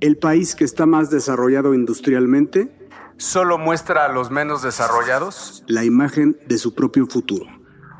El país que está más desarrollado industrialmente solo muestra a los menos desarrollados la imagen de su propio futuro.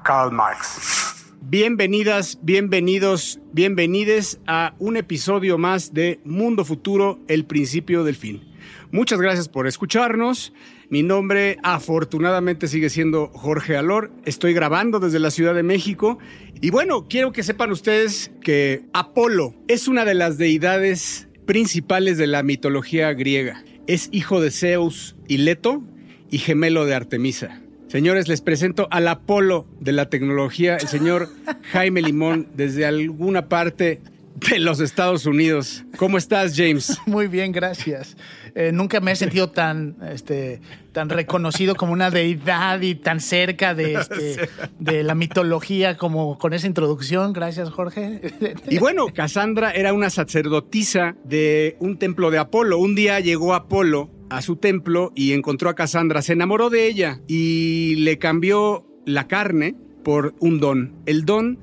Karl Marx. Bienvenidas, bienvenidos, bienvenides a un episodio más de Mundo Futuro, el principio del fin. Muchas gracias por escucharnos. Mi nombre afortunadamente sigue siendo Jorge Alor. Estoy grabando desde la Ciudad de México. Y bueno, quiero que sepan ustedes que Apolo es una de las deidades principales de la mitología griega. Es hijo de Zeus y Leto y gemelo de Artemisa. Señores, les presento al Apolo de la tecnología, el señor Jaime Limón, desde alguna parte de los Estados Unidos. ¿Cómo estás, James? Muy bien, gracias. Eh, nunca me he sentido tan, este, tan reconocido como una deidad y tan cerca de, este, de la mitología como con esa introducción. Gracias, Jorge. Y bueno, Cassandra era una sacerdotisa de un templo de Apolo. Un día llegó Apolo a su templo y encontró a Cassandra, se enamoró de ella y le cambió la carne por un don, el don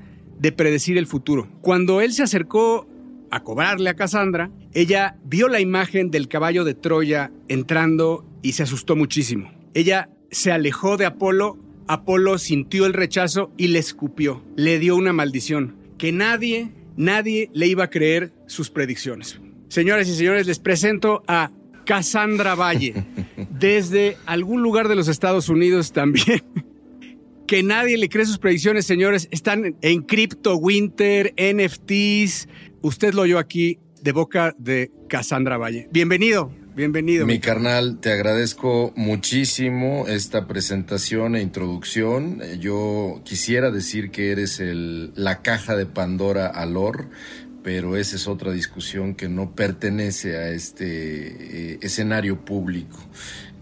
de predecir el futuro. Cuando él se acercó a cobrarle a Cassandra, ella vio la imagen del caballo de Troya entrando y se asustó muchísimo. Ella se alejó de Apolo, Apolo sintió el rechazo y le escupió, le dio una maldición, que nadie, nadie le iba a creer sus predicciones. Señoras y señores, les presento a Cassandra Valle, desde algún lugar de los Estados Unidos también. Que nadie le cree sus predicciones, señores. Están en Crypto Winter, NFTs. Usted lo oyó aquí de boca de Cassandra Valle. Bienvenido, bienvenido. Mi carnal, te agradezco muchísimo esta presentación e introducción. Yo quisiera decir que eres el, la caja de Pandora Alor pero esa es otra discusión que no pertenece a este eh, escenario público.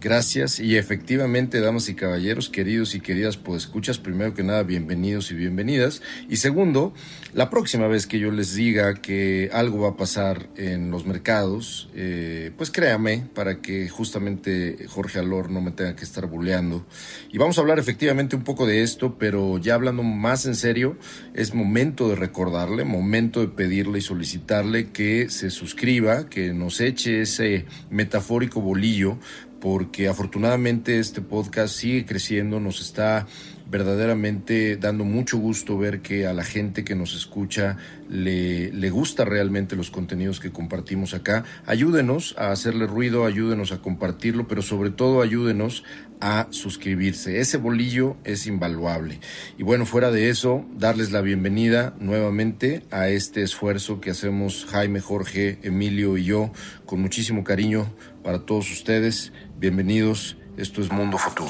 Gracias y efectivamente, damas y caballeros, queridos y queridas, pues escuchas, primero que nada, bienvenidos y bienvenidas. Y segundo, la próxima vez que yo les diga que algo va a pasar en los mercados, eh, pues créame, para que justamente Jorge Alor no me tenga que estar buleando. Y vamos a hablar efectivamente un poco de esto, pero ya hablando más en serio, es momento de recordarle, momento de pedirle y solicitarle que se suscriba, que nos eche ese metafórico bolillo porque afortunadamente este podcast sigue creciendo, nos está verdaderamente dando mucho gusto ver que a la gente que nos escucha le, le, gusta realmente los contenidos que compartimos acá. Ayúdenos a hacerle ruido, ayúdenos a compartirlo, pero sobre todo ayúdenos a suscribirse. Ese bolillo es invaluable. Y bueno, fuera de eso, darles la bienvenida nuevamente a este esfuerzo que hacemos Jaime, Jorge, Emilio y yo con muchísimo cariño para todos ustedes. Bienvenidos, esto es Mundo Futuro.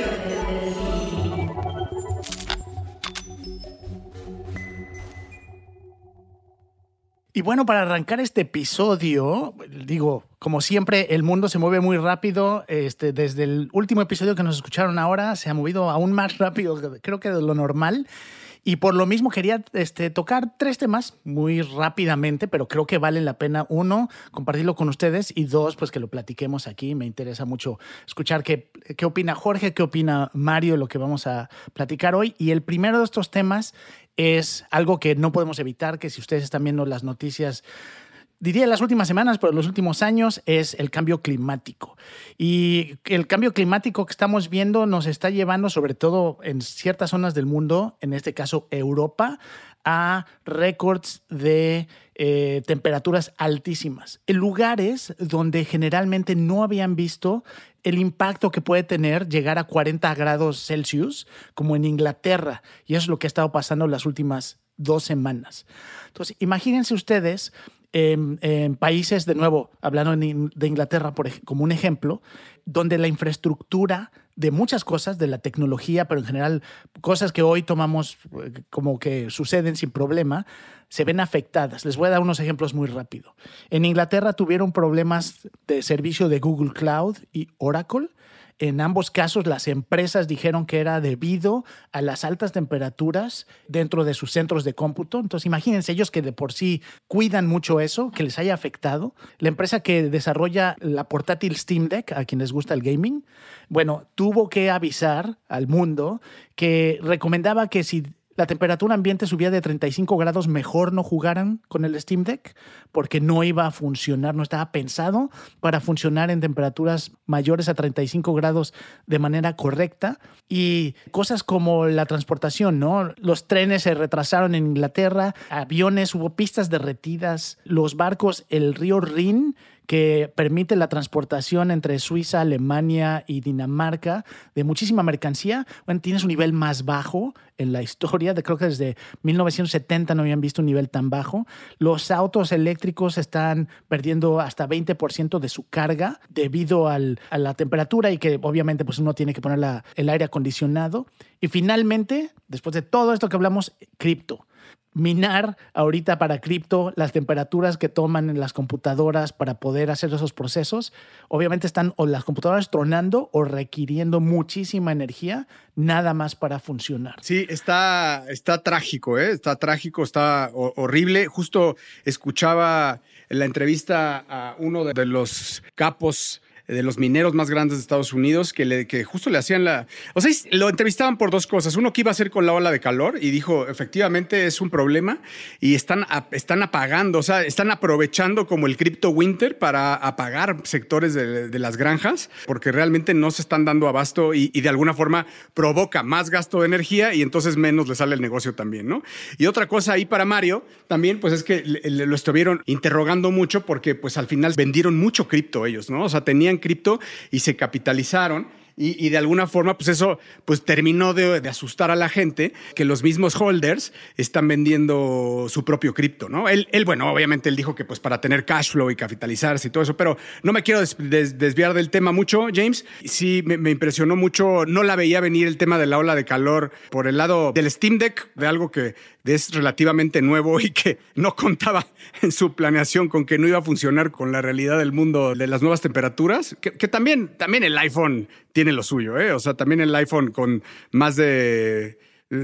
Y bueno, para arrancar este episodio, digo, como siempre, el mundo se mueve muy rápido. Este, desde el último episodio que nos escucharon ahora, se ha movido aún más rápido, creo que de lo normal. Y por lo mismo quería este, tocar tres temas muy rápidamente, pero creo que valen la pena, uno, compartirlo con ustedes y dos, pues que lo platiquemos aquí. Me interesa mucho escuchar qué, qué opina Jorge, qué opina Mario, lo que vamos a platicar hoy. Y el primero de estos temas es algo que no podemos evitar, que si ustedes están viendo las noticias diría las últimas semanas, pero los últimos años, es el cambio climático. Y el cambio climático que estamos viendo nos está llevando, sobre todo en ciertas zonas del mundo, en este caso Europa, a récords de eh, temperaturas altísimas, en lugares donde generalmente no habían visto el impacto que puede tener llegar a 40 grados Celsius, como en Inglaterra. Y eso es lo que ha estado pasando las últimas dos semanas. Entonces, imagínense ustedes en, países, de nuevo, hablando de Inglaterra como un ejemplo, donde la infraestructura de muchas cosas, de la tecnología, pero en general cosas que hoy tomamos eh, como que suceden sin problema, se ven afectadas. Les voy a dar unos ejemplos muy rápido. En Inglaterra tuvieron problemas de servicio de Google Cloud y Oracle En ambos casos, las empresas dijeron que era debido a las altas temperaturas dentro de sus centros de cómputo. Entonces, imagínense ellos que de por sí cuidan mucho eso, que les haya afectado. La empresa que desarrolla la portátil Steam Deck, a quienes gusta el gaming, bueno, tuvo que avisar al mundo que recomendaba que si la temperatura ambiente subía de 35 grados, mejor no jugaran con el Steam Deck porque no iba a funcionar, no estaba pensado para funcionar en temperaturas mayores a 35 grados de manera correcta. Y cosas como la transportación, ¿no? Los trenes se retrasaron en Inglaterra, aviones, hubo pistas derretidas, los barcos, el río Rin que permite la transportación entre Suiza, Alemania y Dinamarca de muchísima mercancía, bueno, tiene su nivel más bajo en la historia. De, creo que desde 1970 no habían visto un nivel tan bajo. Los autos eléctricos están perdiendo hasta 20% de su carga debido a la temperatura y que obviamente pues uno tiene que poner el aire acondicionado. Y finalmente, después de todo esto que hablamos, cripto minar ahorita para cripto las temperaturas que toman en las computadoras para poder hacer esos procesos, obviamente están o las computadoras tronando o requiriendo muchísima energía nada más para funcionar. Sí, está, está trágico, ¿eh? está trágico, está horrible. Justo escuchaba en la entrevista a uno de los capos de los mineros más grandes de Estados Unidos, que, le, que justo le hacían la... O sea, lo entrevistaban por dos cosas. Uno, que iba a hacer con la ola de calor? Y dijo, efectivamente es un problema y están, están apagando, o sea, están aprovechando como el crypto winter para apagar sectores de, las granjas, porque realmente no se están dando abasto y, y, de alguna forma provoca más gasto de energía y entonces menos le sale el negocio también, ¿no? Y otra cosa ahí para Mario también, pues es que lo estuvieron interrogando mucho porque pues al final vendieron mucho cripto ellos, ¿no? O sea, tenían cripto y se capitalizaron y, de alguna forma, pues eso pues terminó de, asustar a la gente que los mismos holders están vendiendo su propio cripto, ¿no? Él, bueno, obviamente él dijo que pues para tener cash flow y capitalizarse y todo eso, pero no me quiero desviar del tema mucho, James. Sí, me, me, impresionó mucho, no la veía venir el tema de la ola de calor por el lado del Steam Deck, de algo que es relativamente nuevo y que no contaba en su planeación con que no iba a funcionar con la realidad del mundo de las nuevas temperaturas, que, que también, también el iPhone tiene lo suyo, ¿eh? O sea, también el iPhone con más de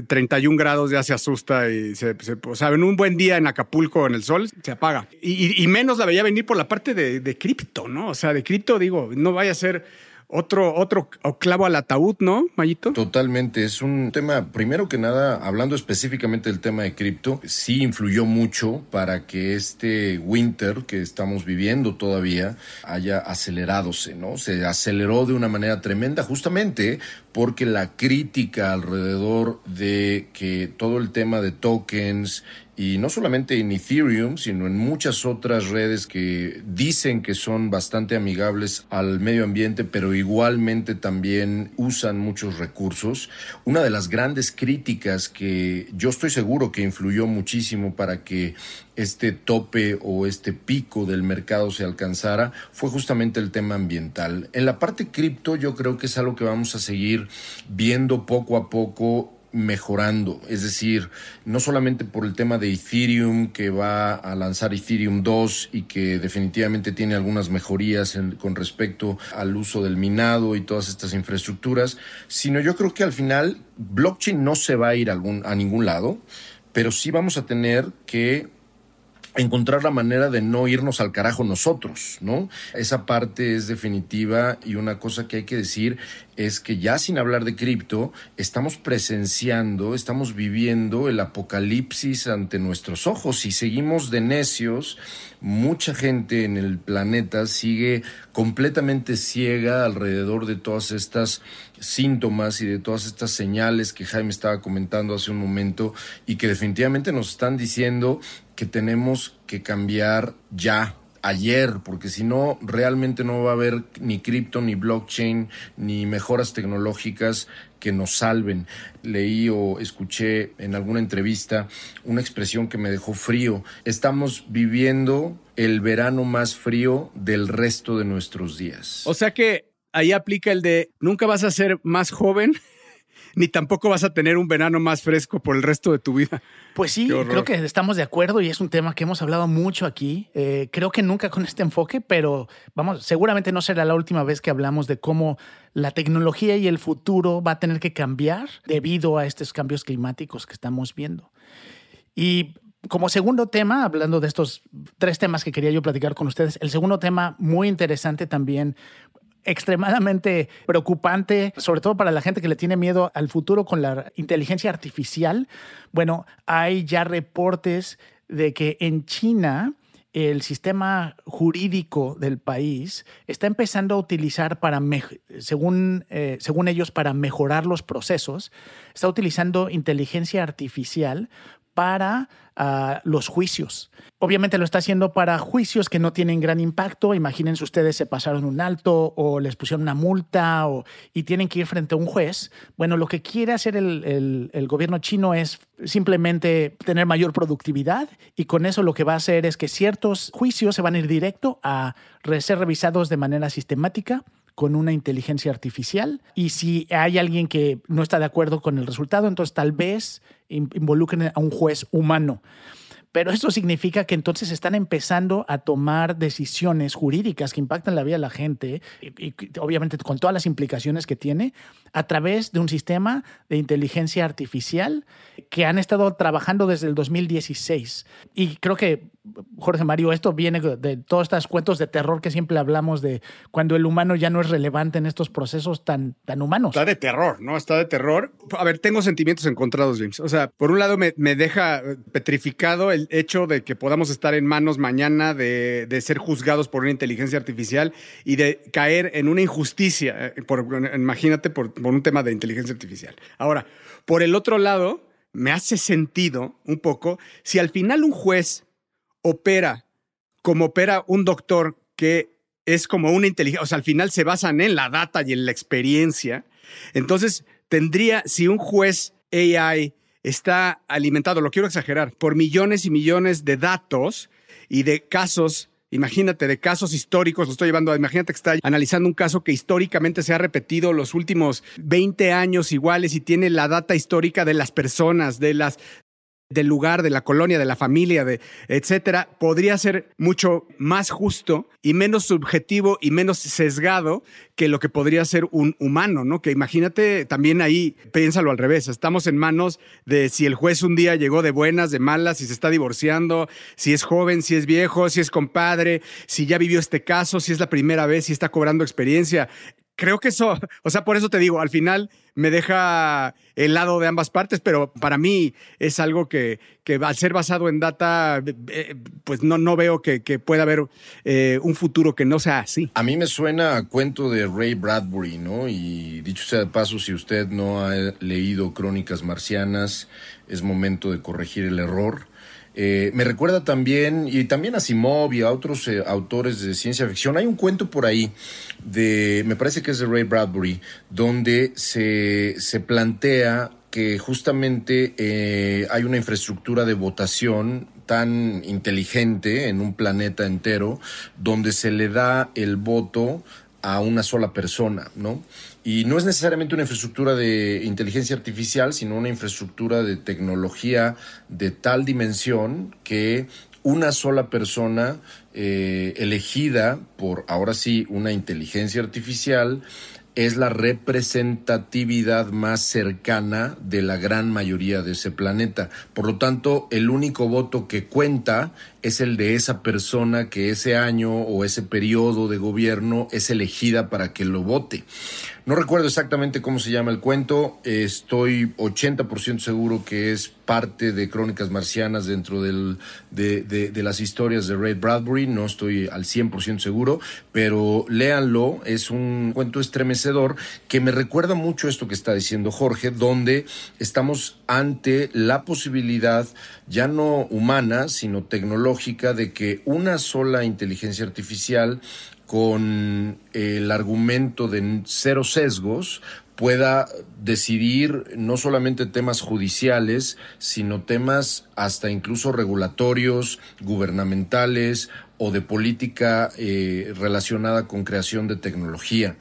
31 grados ya se asusta y se, o sea, en un buen día en Acapulco en el sol se apaga. Y, menos la veía venir por la parte de, de cripto, ¿no? O sea, de cripto digo, no vaya a ser otro, otro clavo al ataúd, ¿no, Mayito? Totalmente. Es un tema, primero que nada, hablando específicamente del tema de cripto, sí influyó mucho para que este winter que estamos viviendo todavía haya aceleradose, ¿no? Se aceleró de una manera tremenda justamente porque la crítica alrededor de que todo el tema de tokens y no solamente en Ethereum, sino en muchas otras redes que dicen que son bastante amigables al medio ambiente, pero igualmente también usan muchos recursos. Una de las grandes críticas que yo estoy seguro que influyó muchísimo para que este tope o este pico del mercado se alcanzara fue justamente el tema ambiental. En la parte cripto yo creo que es algo que vamos a seguir viendo poco a poco mejorando, es decir, no solamente por el tema de Ethereum que va a lanzar Ethereum 2 y que definitivamente tiene algunas mejorías con respecto al uso del minado y todas estas infraestructuras, sino yo creo que al final blockchain no se va a ir a, a ningún lado, pero sí vamos a tener que encontrar la manera de no irnos al carajo nosotros, ¿no? Esa parte es definitiva y una cosa que hay que decir es que ya sin hablar de cripto, estamos presenciando, estamos viviendo el apocalipsis ante nuestros ojos y seguimos de necios. Mucha gente en el planeta sigue completamente ciega alrededor de todas estas síntomas y de todas estas señales que Jaime estaba comentando hace un momento y que definitivamente nos están diciendo que tenemos que cambiar ya ayer, porque si no, realmente no va a haber ni cripto, ni blockchain, ni mejoras tecnológicas que nos salven. Leí o escuché en alguna entrevista una expresión que me dejó frío. Estamos viviendo el verano más frío del resto de nuestros días. O sea que ahí aplica el de nunca vas a ser más joven ni tampoco vas a tener un verano más fresco por el resto de tu vida. Pues sí, creo que estamos de acuerdo y es un tema que hemos hablado mucho aquí. Eh, creo que nunca con este enfoque, pero vamos, seguramente no será la última vez que hablamos de cómo la tecnología y el futuro va a tener que cambiar debido a estos cambios climáticos que estamos viendo. Y como segundo tema, hablando de estos tres temas que quería yo platicar con ustedes, el segundo tema muy interesante también extremadamente preocupante, sobre todo para la gente que le tiene miedo al futuro con la inteligencia artificial. Bueno, hay ya reportes de que en China el sistema jurídico del país está empezando a utilizar para, según, eh, según ellos, para mejorar los procesos, está utilizando inteligencia artificial para ah, los juicios. Obviamente lo está haciendo para juicios que no tienen gran impacto. Imagínense ustedes se pasaron un alto o les pusieron una multa o, y tienen que ir frente a un juez. Bueno, lo que quiere hacer el, el gobierno chino es simplemente tener mayor productividad y con eso lo que va a hacer es que ciertos juicios se van a ir directo a ser revisados de manera sistemática con una inteligencia artificial y si hay alguien que no está de acuerdo con el resultado, entonces tal vez involucren a un juez humano. Pero esto significa que entonces están empezando a tomar decisiones jurídicas que impactan la vida de la gente, y, obviamente con todas las implicaciones que tiene, a través de un sistema de inteligencia artificial que han estado trabajando desde el 2016. Y creo que, Jorge Mario, esto viene de todos estos cuentos de terror que siempre hablamos de cuando el humano ya no es relevante en estos procesos tan, tan humanos. Está de terror, ¿no? Está de terror. A ver, tengo sentimientos encontrados, James. O sea, por un lado me, me deja petrificado el hecho de que podamos estar en manos mañana de, de, ser juzgados por una inteligencia artificial y de caer en una injusticia, eh, imagínate, por un tema de inteligencia artificial. Ahora, por el otro lado, me hace sentido un poco si al final un juez opera como opera un doctor que es como una inteligencia, o sea, al final se basan en la data y en la experiencia, entonces tendría, si un juez AI está alimentado, lo quiero exagerar, por millones y millones de datos y de casos Imagínate, de casos históricos, lo estoy llevando, imagínate que está analizando un caso que históricamente se ha repetido los últimos 20 años iguales y tiene la data histórica de las personas, de las del lugar, de la colonia, de la familia, de etcétera, podría ser mucho más justo y menos subjetivo y menos sesgado que lo que podría ser un humano, ¿no? Que imagínate también ahí, piénsalo al revés, estamos en manos de si el juez un día llegó de buenas, de malas, si se está divorciando, si es joven, si es viejo, si es compadre, si ya vivió este caso, si es la primera vez, si está cobrando experiencia creo que eso, o sea, por eso te digo, al final me deja el lado de ambas partes, pero para mí es algo que, que al ser basado en data, eh, pues no, no veo que, que pueda haber eh, un futuro que no sea así. A mí me suena a cuento de Ray Bradbury, ¿no? Y dicho sea de paso, si usted no ha leído Crónicas Marcianas, es momento de corregir el error. Eh, me recuerda también, y también a Simov y a otros eh, autores de ciencia ficción, hay un cuento por ahí de, me parece que es de Ray Bradbury, donde se, se plantea que justamente eh, hay una infraestructura de votación tan inteligente en un planeta entero, donde se le da el voto a una sola persona, ¿no? Y no es necesariamente una infraestructura de inteligencia artificial, sino una infraestructura de tecnología de tal dimensión que una sola persona eh, elegida por, ahora sí, una inteligencia artificial, es la representatividad más cercana de la gran mayoría de ese planeta. Por lo tanto, el único voto que cuenta es el de esa persona que ese año o ese periodo de gobierno es elegida para que lo vote. No recuerdo exactamente cómo se llama el cuento, estoy 80% seguro que es parte de Crónicas Marcianas dentro del, de, de, las historias de Ray Bradbury, no estoy al 100% seguro, pero léanlo, es un cuento estremecedor que me recuerda mucho esto que está diciendo Jorge, donde estamos ante la posibilidad ya no humana, sino tecnológica, de que una sola inteligencia artificial con el argumento de cero sesgos pueda decidir no solamente temas judiciales, sino temas hasta incluso regulatorios, gubernamentales o de política eh, relacionada con creación de tecnología.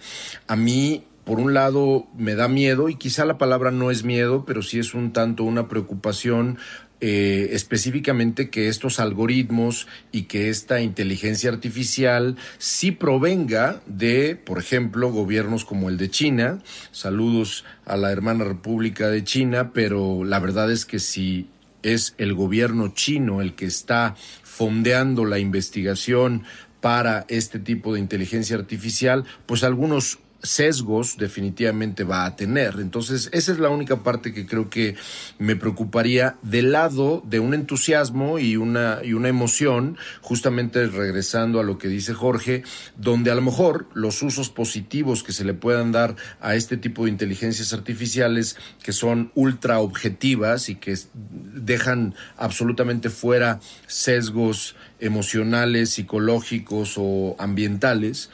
A mí por un lado me da miedo y quizá la palabra no es miedo, pero sí es un tanto una preocupación eh, específicamente que estos algoritmos y que esta inteligencia artificial sí provenga de, por ejemplo, gobiernos como el de China. Saludos a la hermana República de China, pero la verdad es que si es el gobierno chino el que está fondeando la investigación para este tipo de inteligencia artificial, pues algunos sesgos definitivamente va a tener. Entonces, esa es la única parte que creo que me preocuparía del lado de un entusiasmo y una, y una emoción, justamente regresando a lo que dice Jorge, donde a lo mejor los usos positivos que se le puedan dar a este tipo de inteligencias artificiales que son ultra objetivas y que dejan absolutamente fuera sesgos emocionales, psicológicos o ambientales,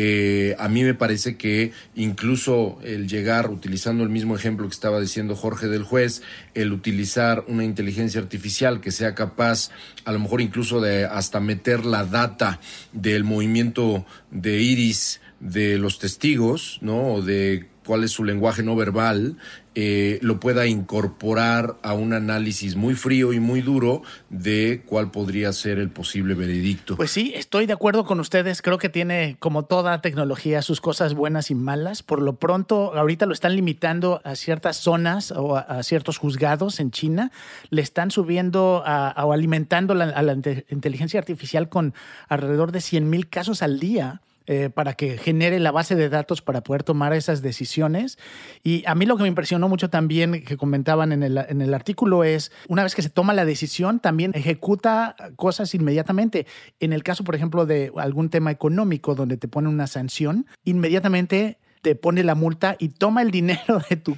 eh, a mí me parece que incluso el llegar, utilizando el mismo ejemplo que estaba diciendo Jorge del juez, el utilizar una inteligencia artificial que sea capaz, a lo mejor incluso de hasta meter la data del movimiento de iris de los testigos, ¿no? O de cuál es su lenguaje no verbal, eh, lo pueda incorporar a un análisis muy frío y muy duro de cuál podría ser el posible veredicto. Pues sí, estoy de acuerdo con ustedes. Creo que tiene, como toda tecnología, sus cosas buenas y malas. Por lo pronto, ahorita lo están limitando a ciertas zonas o a, ciertos juzgados en China. Le están subiendo o alimentando a la inteligencia artificial con alrededor de 100 mil casos al día eh, para que genere la base de datos para poder tomar esas decisiones. Y a mí lo que me impresionó mucho también que comentaban en el, en el artículo es, una vez que se toma la decisión, también ejecuta cosas inmediatamente. En el caso, por ejemplo, de algún tema económico donde te pone una sanción, inmediatamente te pone la multa y toma el dinero de tu,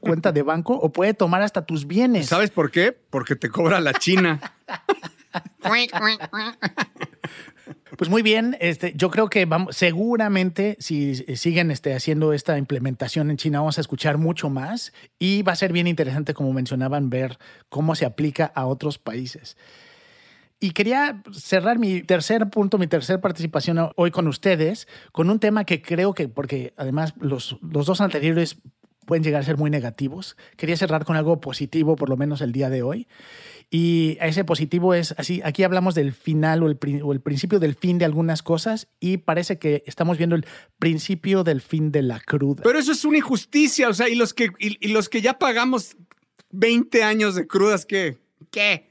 cuenta de banco o puede tomar hasta tus bienes. ¿Sabes por qué? Porque te cobra la China. Pues muy bien, este, yo creo que vamos, seguramente si siguen este, haciendo esta implementación en China vamos a escuchar mucho más y va a ser bien interesante, como mencionaban, ver cómo se aplica a otros países. Y quería cerrar mi tercer punto, mi tercera participación hoy con ustedes, con un tema que creo que, porque además los, los dos anteriores pueden llegar a ser muy negativos, quería cerrar con algo positivo, por lo menos el día de hoy. Y ese positivo es así, aquí hablamos del final o el, o el, principio del fin de algunas cosas y parece que estamos viendo el principio del fin de la cruda. Pero eso es una injusticia, o sea, y los que, y, los que ya pagamos 20 años de crudas, ¿qué? ¿Qué?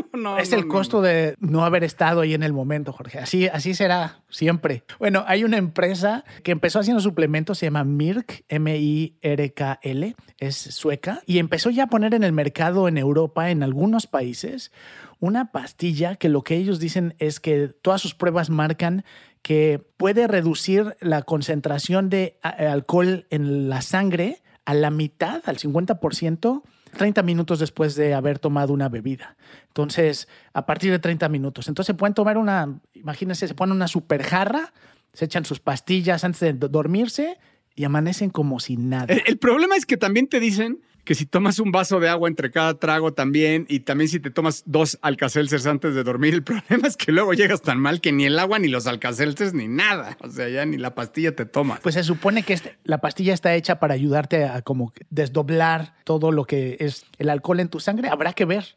es el costo de no haber estado ahí en el momento, Jorge. Así, así será siempre. Bueno, hay una empresa que empezó haciendo suplementos, se llama Mirk, M-I-R-K-L, es sueca, y empezó ya a poner en el mercado en Europa, en algunos países, una pastilla que lo que ellos dicen es que todas sus pruebas marcan que puede reducir la concentración de alcohol en la sangre a la mitad, al 50%, 30 minutos después de haber tomado una bebida. Entonces, a partir de 30 minutos. Entonces, pueden tomar una, imagínense, se ponen una super jarra, se echan sus pastillas antes de dormirse y amanecen como sin nada. el problema es que también te dicen que si tomas un vaso de agua entre cada trago también, y también si te tomas dos alcacelces antes de dormir, el problema es que luego llegas tan mal que ni el agua, ni los alcacelces, ni nada. O sea, ya ni la pastilla te toma. Pues se supone que este, la pastilla está hecha para ayudarte a como desdoblar todo lo que es el alcohol en tu sangre. Habrá que ver.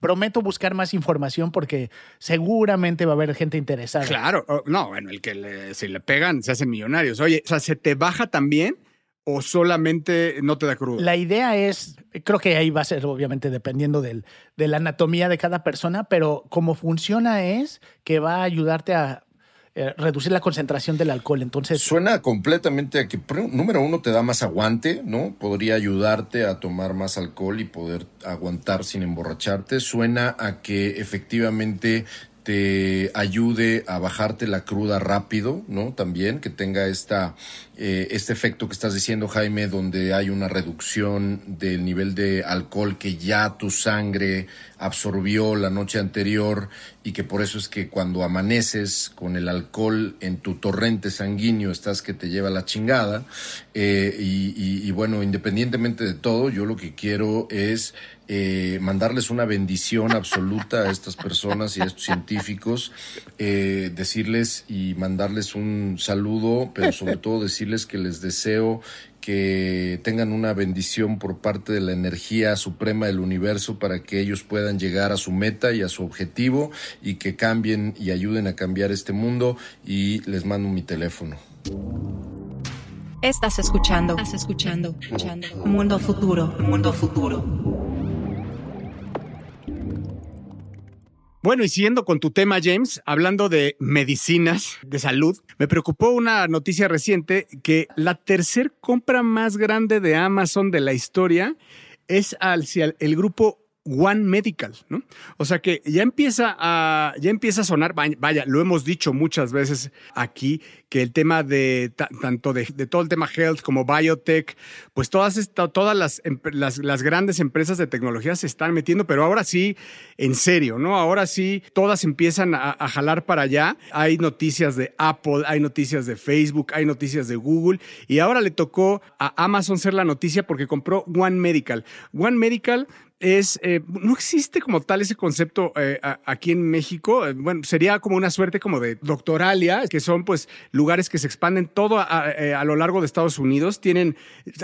Prometo buscar más información porque seguramente va a haber gente interesada. Claro, no, bueno, el que le, si le pegan se hacen millonarios. Oye, o sea, se te baja también o solamente no te da crudo? La idea es, creo que ahí va a ser obviamente dependiendo del, de la anatomía de cada persona, pero cómo funciona es que va a ayudarte a eh, reducir la concentración del alcohol. Entonces. Suena completamente a que, número uno, te da más aguante, ¿no? Podría ayudarte a tomar más alcohol y poder aguantar sin emborracharte. Suena a que efectivamente te ayude a bajarte la cruda rápido, ¿no? También que tenga esta, eh, este efecto que estás diciendo, Jaime, donde hay una reducción del nivel de alcohol que ya tu sangre absorbió la noche anterior y que por eso es que cuando amaneces con el alcohol en tu torrente sanguíneo estás que te lleva la chingada. Eh, y bueno, independientemente de todo, yo lo que quiero es eh, mandarles una bendición absoluta a estas personas y a estos científicos, eh, decirles y mandarles un saludo, pero sobre todo decirles que les deseo que tengan una bendición por parte de la energía suprema del universo para que ellos puedan llegar a su meta y a su objetivo y que cambien y ayuden a cambiar este mundo y les mando mi teléfono. Estás escuchando. Estás escuchando. escuchando. Mundo futuro. Mundo futuro. Bueno, y siguiendo con tu tema, James, hablando de medicinas de salud, me preocupó una noticia reciente que la tercer compra más grande de Amazon de la historia es hacia el grupo One Medical, ¿no? O sea que ya empieza a, ya empieza a sonar, vaya, lo hemos dicho muchas veces aquí, que el tema de tanto de, todo el tema health como biotech, pues todas, todas las, las, grandes empresas de tecnología se están metiendo, pero ahora sí, en serio, ¿no? Ahora sí, todas empiezan a, jalar para allá. Hay noticias de Apple, hay noticias de Facebook, hay noticias de Google, y ahora le tocó a Amazon ser la noticia porque compró One Medical. One Medical es, eh, no existe como tal ese concepto eh, aquí en México. Bueno, sería como una suerte como de doctoralia, que son pues lugares que se expanden todo a, lo largo de Estados Unidos. Tienen,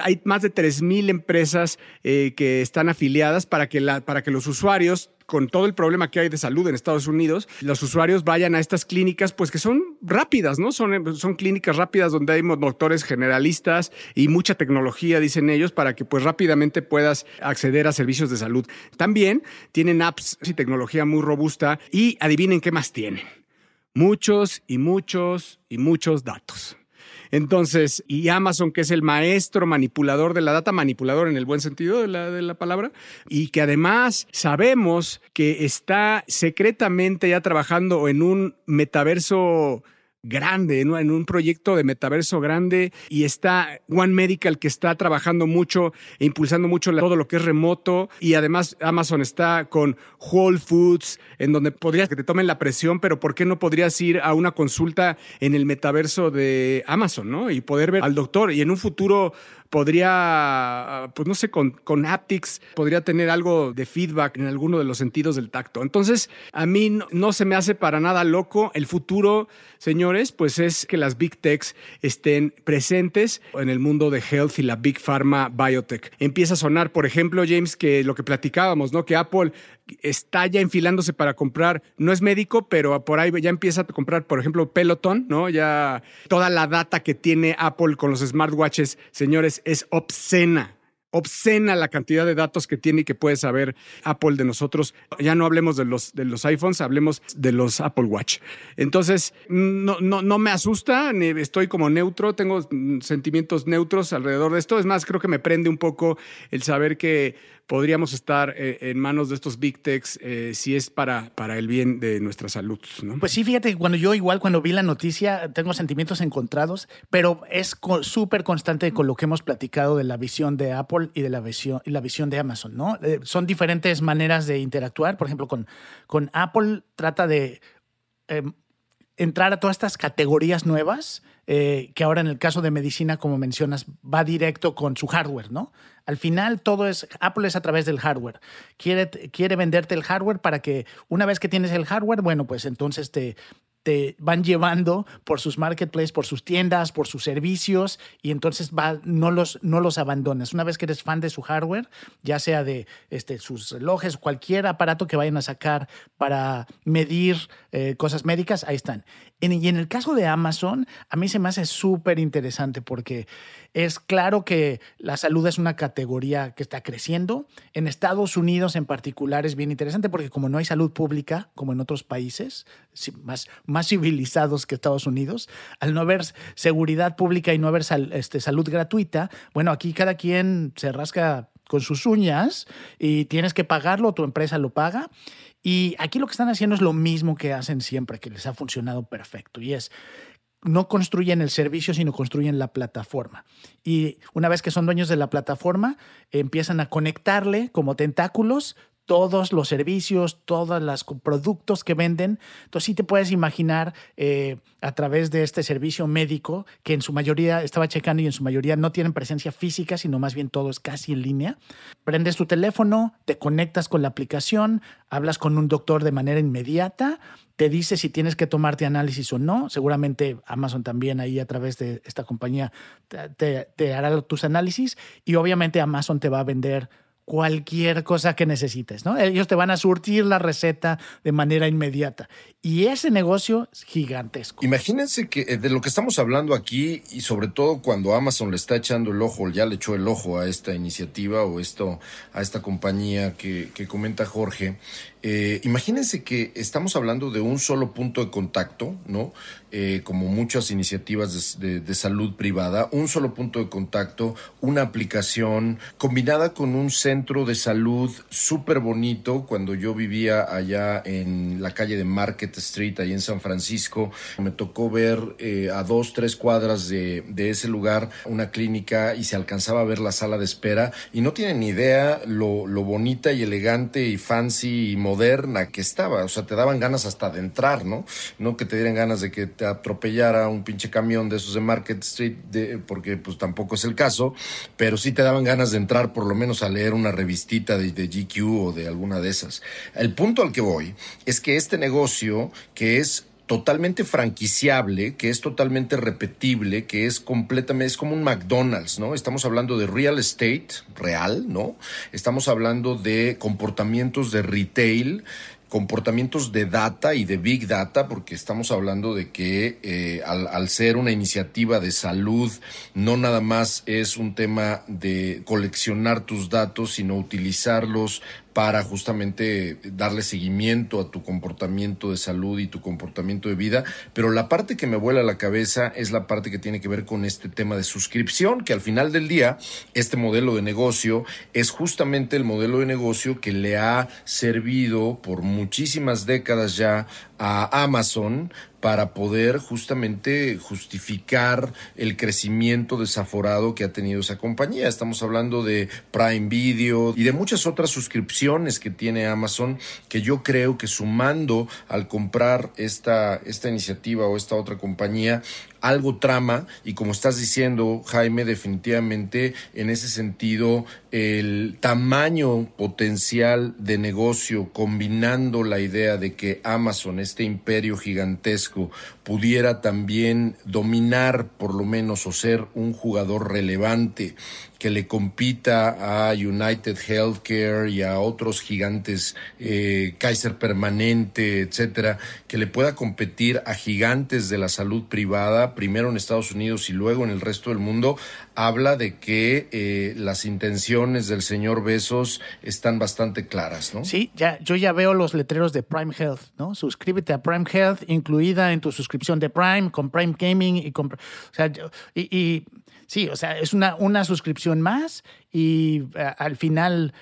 hay más de 3.000 empresas que están afiliadas para que, la, para que los usuarios con todo el problema que hay de salud en Estados Unidos, los usuarios vayan a estas clínicas, pues que son rápidas, ¿no? Son, son clínicas rápidas donde hay doctores generalistas y mucha tecnología, dicen ellos, para que pues rápidamente puedas acceder a servicios de salud. También tienen apps y tecnología muy robusta y adivinen qué más tienen. Muchos y muchos y muchos datos. Entonces, y Amazon, que es el maestro manipulador de la data, manipulador en el buen sentido de la, de la palabra, y que además sabemos que está secretamente ya trabajando en un metaverso grande, en un proyecto de metaverso grande y está One Medical que está trabajando mucho e impulsando mucho todo lo que es remoto y además Amazon está con Whole Foods en donde podrías que te tomen la presión, pero ¿por qué no podrías ir a una consulta en el metaverso de Amazon, ¿no? Y poder ver al doctor y en un futuro podría, pues no sé, con, con haptics, podría tener algo de feedback en alguno de los sentidos del tacto. Entonces, a mí no, no, se me hace para nada loco. El futuro, señores, pues es que las big techs estén presentes en el mundo de health y la big pharma biotech. Empieza a sonar, por ejemplo, James, que lo que platicábamos, ¿no? Que Apple está ya enfilándose para comprar, no es médico, pero por ahí ya empieza a comprar, por ejemplo, Peloton, ¿no? Ya toda la data que tiene Apple con los smartwatches, señores, es obscena obscena la cantidad de datos que tiene y que puede saber Apple de nosotros. Ya no hablemos de los, de los iPhones, hablemos de los Apple Watch. Entonces, no, no, no me asusta, estoy como neutro, tengo sentimientos neutros alrededor de esto. Es más, creo que me prende un poco el saber que podríamos estar eh, en manos de estos big techs eh, si es para, para el bien de nuestra salud. Pues sí, fíjate, cuando yo igual cuando vi la noticia tengo sentimientos encontrados, pero es súper constante con lo que hemos platicado de la visión de Apple y de la visión, y la visión de Amazon, ¿no? Eh, son diferentes maneras de interactuar. Por ejemplo, con, con Apple trata de em, entrar a todas estas categorías nuevas eh, que ahora en el caso de medicina, como mencionas, va directo con su hardware, ¿no? Al final todo es, Apple es a través del hardware. Quiere, quiere venderte el hardware para que una vez que tienes el hardware, bueno, pues entonces te, te van llevando por sus marketplaces, por sus tiendas, por sus servicios y entonces va, no, los, no los abandones. Una vez que eres fan de su hardware, ya sea de este, sus relojes, cualquier aparato que vayan a sacar para medir eh, cosas médicas, ahí están. y en el caso de Amazon, a mí se me hace súper interesante porque es claro que la salud es una categoría que está creciendo. En Estados Unidos en particular es bien interesante porque como no hay salud pública, como en otros países más, más civilizados que Estados Unidos, al no haber seguridad pública y no haber este, salud gratuita, bueno, aquí cada quien se rasca con sus uñas y tienes que pagarlo, tu empresa lo paga. Y aquí lo que están haciendo es lo mismo que hacen siempre, que les ha funcionado perfecto, y es no construyen el servicio, sino construyen la plataforma. Y una vez que son dueños de la plataforma, empiezan a conectarle como tentáculos todos los servicios, todos los productos que venden. Entonces sí te puedes imaginar eh, a través de este servicio médico, que en su mayoría, estaba checando y en su mayoría no tienen presencia física, sino más bien todo es casi en línea. Prendes tu teléfono, te conectas con la aplicación, hablas con un doctor de manera inmediata, te dice si tienes que tomarte análisis o no. Seguramente Amazon también ahí a través de esta compañía te, te hará tus análisis y obviamente Amazon te va a vender cualquier cosa que necesites, ¿no? Ellos te van a surtir la receta de manera inmediata. Y ese negocio es gigantesco. Imagínense que eh, de lo que estamos hablando aquí, y sobre todo cuando Amazon le está echando el ojo, ya le echó el ojo a esta iniciativa o esto, a esta compañía que, que comenta Jorge, eh, imagínense que estamos hablando de un solo punto de contacto, ¿no? Eh, como muchas iniciativas de, salud privada, un solo punto de contacto, una aplicación combinada con un centro de salud súper bonito. Cuando yo vivía allá en la calle de Market Street, ahí en San Francisco, me tocó ver eh, a dos, tres cuadras de, ese lugar una clínica y se alcanzaba a ver la sala de espera y no tienen ni idea lo, lo bonita y elegante y fancy y moderna que estaba. O sea, te daban ganas hasta de entrar, ¿no? No que te dieran ganas de que te atropellara un pinche camión de esos de Market Street, de, porque pues tampoco es el caso, pero sí te daban ganas de entrar por lo menos a leer una revistita de, de GQ o de alguna de esas. El punto al que voy es que este negocio, que es totalmente franquiciable, que es totalmente repetible, que es completamente, es como un McDonald's, ¿no? Estamos hablando de real estate real, ¿no? Estamos hablando de comportamientos de retail, comportamientos de data y de big data, porque estamos hablando de que eh, al, al, ser una iniciativa de salud, no nada más es un tema de coleccionar tus datos, sino utilizarlos para justamente darle seguimiento a tu comportamiento de salud y tu comportamiento de vida. Pero la parte que me vuela la cabeza es la parte que tiene que ver con este tema de suscripción, que al final del día, este modelo de negocio es justamente el modelo de negocio que le ha servido por muchísimas décadas ya a Amazon para poder justamente justificar el crecimiento desaforado que ha tenido esa compañía. Estamos hablando de Prime Video y de muchas otras suscripciones que tiene Amazon que yo creo que sumando al comprar esta, esta iniciativa o esta otra compañía algo trama y como estás diciendo, Jaime, definitivamente en ese sentido el tamaño potencial de negocio combinando la idea de que Amazon, este imperio gigantesco, pudiera también dominar por lo menos o ser un jugador relevante que le compita a United Healthcare y a otros gigantes, eh, Kaiser Permanente, etcétera, que le pueda competir a gigantes de la salud privada, primero en Estados Unidos y luego en el resto del mundo, habla de que eh, las intenciones del señor Besos están bastante claras, ¿no? Sí, ya, yo ya veo los letreros de Prime Health, ¿no? Suscríbete a Prime Health, incluida en tu suscripción de Prime, con Prime Gaming y con. Y Sí, o sea, es una, una suscripción más y eh, al final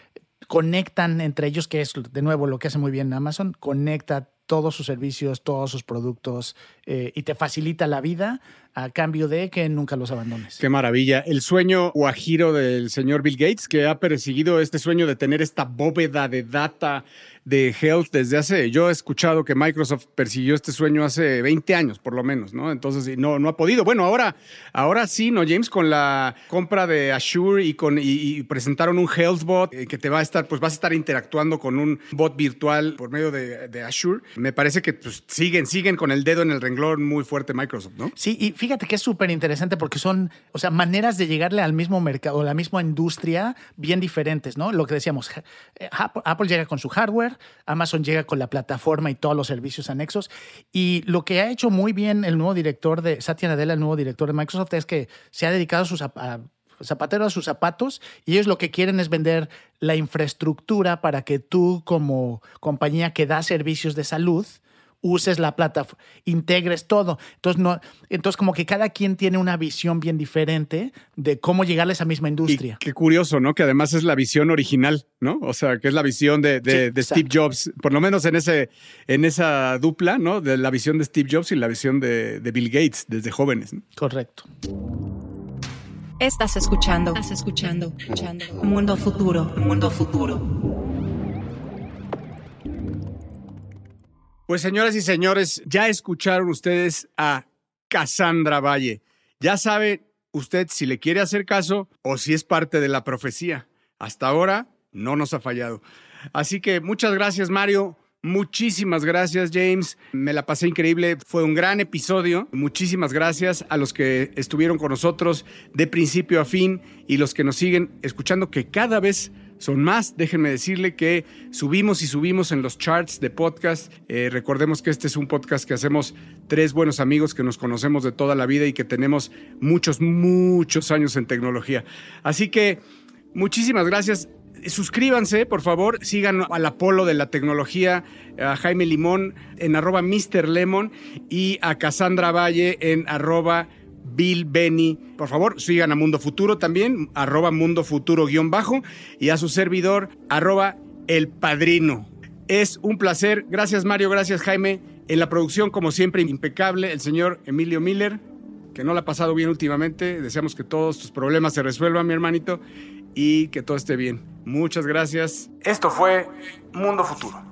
conectan entre ellos, que es de nuevo lo que hace muy bien Amazon, conecta todos sus servicios, todos sus productos eh, y te facilita la vida a cambio de que nunca los abandones. Qué maravilla. El sueño guajiro del señor Bill Gates, que ha perseguido este sueño de tener esta bóveda de data de health desde hace, yo he escuchado que Microsoft persiguió este sueño hace 20 años por lo menos, ¿no? Entonces no, no ha podido. Bueno, ahora, ahora sí, ¿no, James? Con la compra de Azure y, con, y, presentaron un health bot eh, que te va a estar, pues vas a estar interactuando con un bot virtual por medio de, de Azure. Me parece que pues, siguen, siguen con el dedo en el renglón muy fuerte Microsoft, ¿no? Sí, y fíjate que es súper interesante porque son, o sea, maneras de llegarle al mismo mercado, a la misma industria bien diferentes, ¿no? Lo que decíamos, eh, Apple llega con su hardware, Amazon llega con la plataforma y todos los servicios anexos. Y lo que ha hecho muy bien el nuevo director de Satya Nadella, el nuevo director de Microsoft, es que se ha dedicado a sus zapatero a sus zapatos y ellos lo que quieren es vender la infraestructura para que tú como compañía que da servicios de salud uses la plataforma, integres todo. Entonces, no, entonces, como que cada quien tiene una visión bien diferente de cómo llegar a esa misma industria. qué curioso, ¿no? Que además es la visión original, ¿no? O sea, que es la visión de, de, Steve Jobs, por lo menos en, ese, en esa dupla, ¿no? De la visión de Steve Jobs y la visión de, Bill Gates desde jóvenes. Correcto. Estás escuchando, estás escuchando, escuchando. Mundo futuro, mundo futuro. Pues señoras y señores, ya escucharon ustedes a Cassandra Valle. Ya sabe usted si le quiere hacer caso o si es parte de la profecía. Hasta ahora no nos ha fallado. Así que muchas gracias Mario, muchísimas gracias James, me la pasé increíble, fue un gran episodio. Muchísimas gracias a los que estuvieron con nosotros de principio a fin y los que nos siguen escuchando que cada vez son más. Déjenme decirle que subimos y subimos en los charts de podcast. Eh, recordemos que este es un podcast que hacemos tres buenos amigos que nos conocemos de toda la vida y que tenemos muchos, muchos años en tecnología. Así que muchísimas gracias. Suscríbanse, por favor, sigan al Apolo de la tecnología, a Jaime Limón en arroba Mr. Lemon y a Cassandra Valle en arroba Bill Benny. Por favor, sigan a Mundo Futuro también, arroba Mundo Futuro guion bajo, y a su servidor, arroba El Padrino. Es un placer. Gracias Mario, gracias Jaime. En la producción, como siempre, impecable, el señor Emilio Miller, que no la ha pasado bien últimamente. Deseamos que todos tus problemas se resuelvan, mi hermanito, y que todo esté bien. Muchas gracias. Esto fue Mundo Futuro.